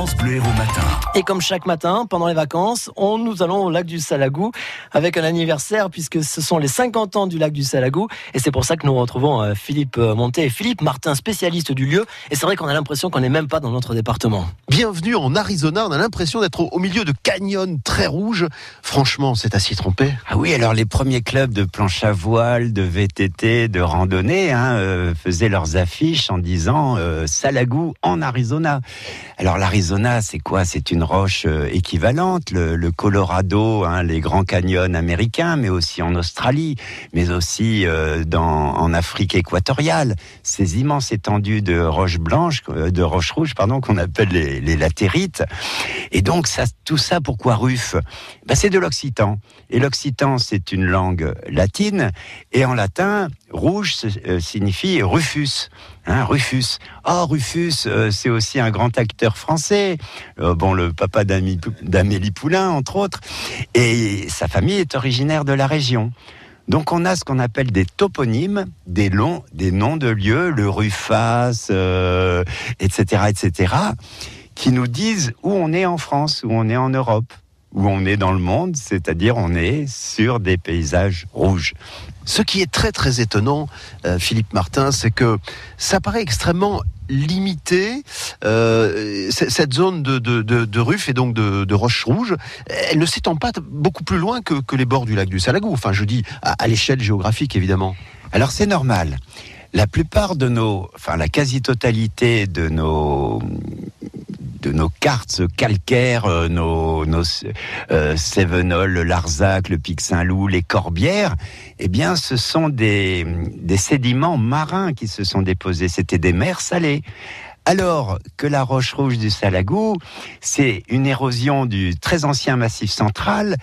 France Bleu Héros Matin. Et comme chaque matin, pendant les vacances, on, nous allons au lac du Salagou avec un anniversaire puisque ce sont les 50 ans du lac du Salagou. Et c'est pour ça que nous retrouvons euh, Philippe euh, Monté et Philippe Martin, spécialiste du lieu. Et c'est vrai qu'on a l'impression qu'on n'est même pas dans notre département. Bienvenue en Arizona, on a l'impression d'être au milieu de canyons très rouges. Franchement, c'est à s'y tromper. Ah oui, alors les premiers clubs de planche à voile, de VTT, de randonnée hein, euh, faisaient leurs affiches en disant euh, Salagou en Arizona. Alors l'Arizona, c'est quoi? C'est une roche euh, équivalente, le, Colorado, hein, les grands canyons américains, mais aussi en Australie, mais aussi euh, dans, en Afrique équatoriale. Ces immenses étendues de roches blanches, euh, de roches rouges, pardon, qu'on appelle les, latérites. Et donc ça, tout ça, pourquoi Ruf? Ben, C'est de l'occitan. Et l'occitan, c'est une langue latine, et en latin, rouge signifie Rufus. Hein, Rufus. Oh, Rufus, euh, c'est aussi un grand acteur français. Euh, bon, le papa d'Amélie Poulain, entre autres. Et sa famille est originaire de la région. Donc on a ce qu'on appelle des toponymes, des, des noms de lieux, le Rufas, euh, etc., etc., qui nous disent où on est en France, où on est en Europe, où on est dans le monde, c'est-à-dire on est sur des paysages rouges. Ce qui est très très étonnant, euh, Philippe Martin, c'est que ça paraît extrêmement limité. euh, cette zone de, de, de, de Ruf et donc de, de Roche Rouge, elle ne s'étend pas beaucoup plus loin que, que les bords du lac du Salagou. Enfin, je dis à, à l'échelle géographique, évidemment. Alors c'est normal. La plupart de nos, enfin la quasi-totalité de nos nos cartes calcaires, euh, nos, nos euh, le Larzac, le Pic Saint-Loup, les Corbières, eh bien, ce sont des, des sédiments marins qui se sont déposés. C'était des mers salées. Alors que la roche rouge du Salagou, c'est une érosion du très ancien massif central,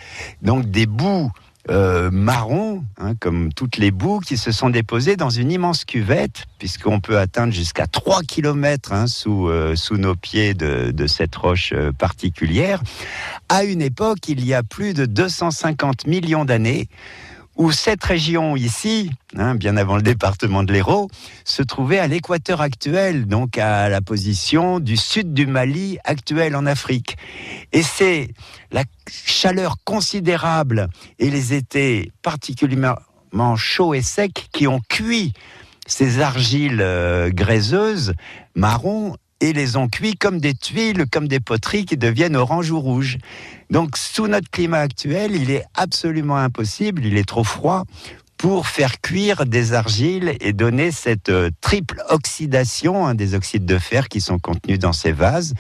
donc des boues euh, marron, hein, comme toutes les boues, qui se sont déposées dans une immense cuvette, puisqu'on peut atteindre jusqu'à 3 km hein, sous, euh, sous nos pieds de, cette roche euh, particulière, à une époque, il y a plus de 250 millions d'années, où cette région ici, hein, bien avant le département de l'Hérault, se trouvait à l'équateur actuel, donc à la position du sud du Mali actuel en Afrique. Et c'est la chaleur considérable et les étés particulièrement chauds et secs qui ont cuit ces argiles euh, graiseuses, marron, et les ont cuits comme des tuiles, comme des poteries qui deviennent orange ou rouge. Donc, sous notre climat actuel, il est absolument impossible, il est trop froid pour faire cuire des argiles et donner cette euh, triple oxydation hein, des oxydes de fer qui sont contenus dans ces vases,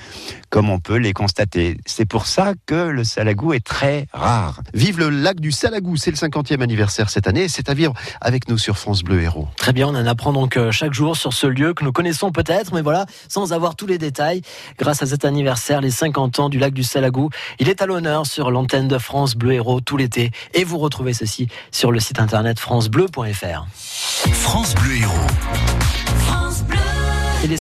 comme on peut les constater. C'est pour ça que le salagou est très rare. Vive le lac du Salagou, c'est le 50e anniversaire cette année c'est à vivre avec nous sur France Bleu Héros. Très bien, on en apprend donc euh, chaque jour sur ce lieu que nous connaissons peut-être, mais voilà, sans avoir tous les détails. Grâce à cet anniversaire, les 50 ans du lac du Salagou, il est à l'honneur sur l'antenne de France Bleu Héros tout l'été. Et vous retrouvez ceci sur le site internet francebleu.fr. France Bleu Héros.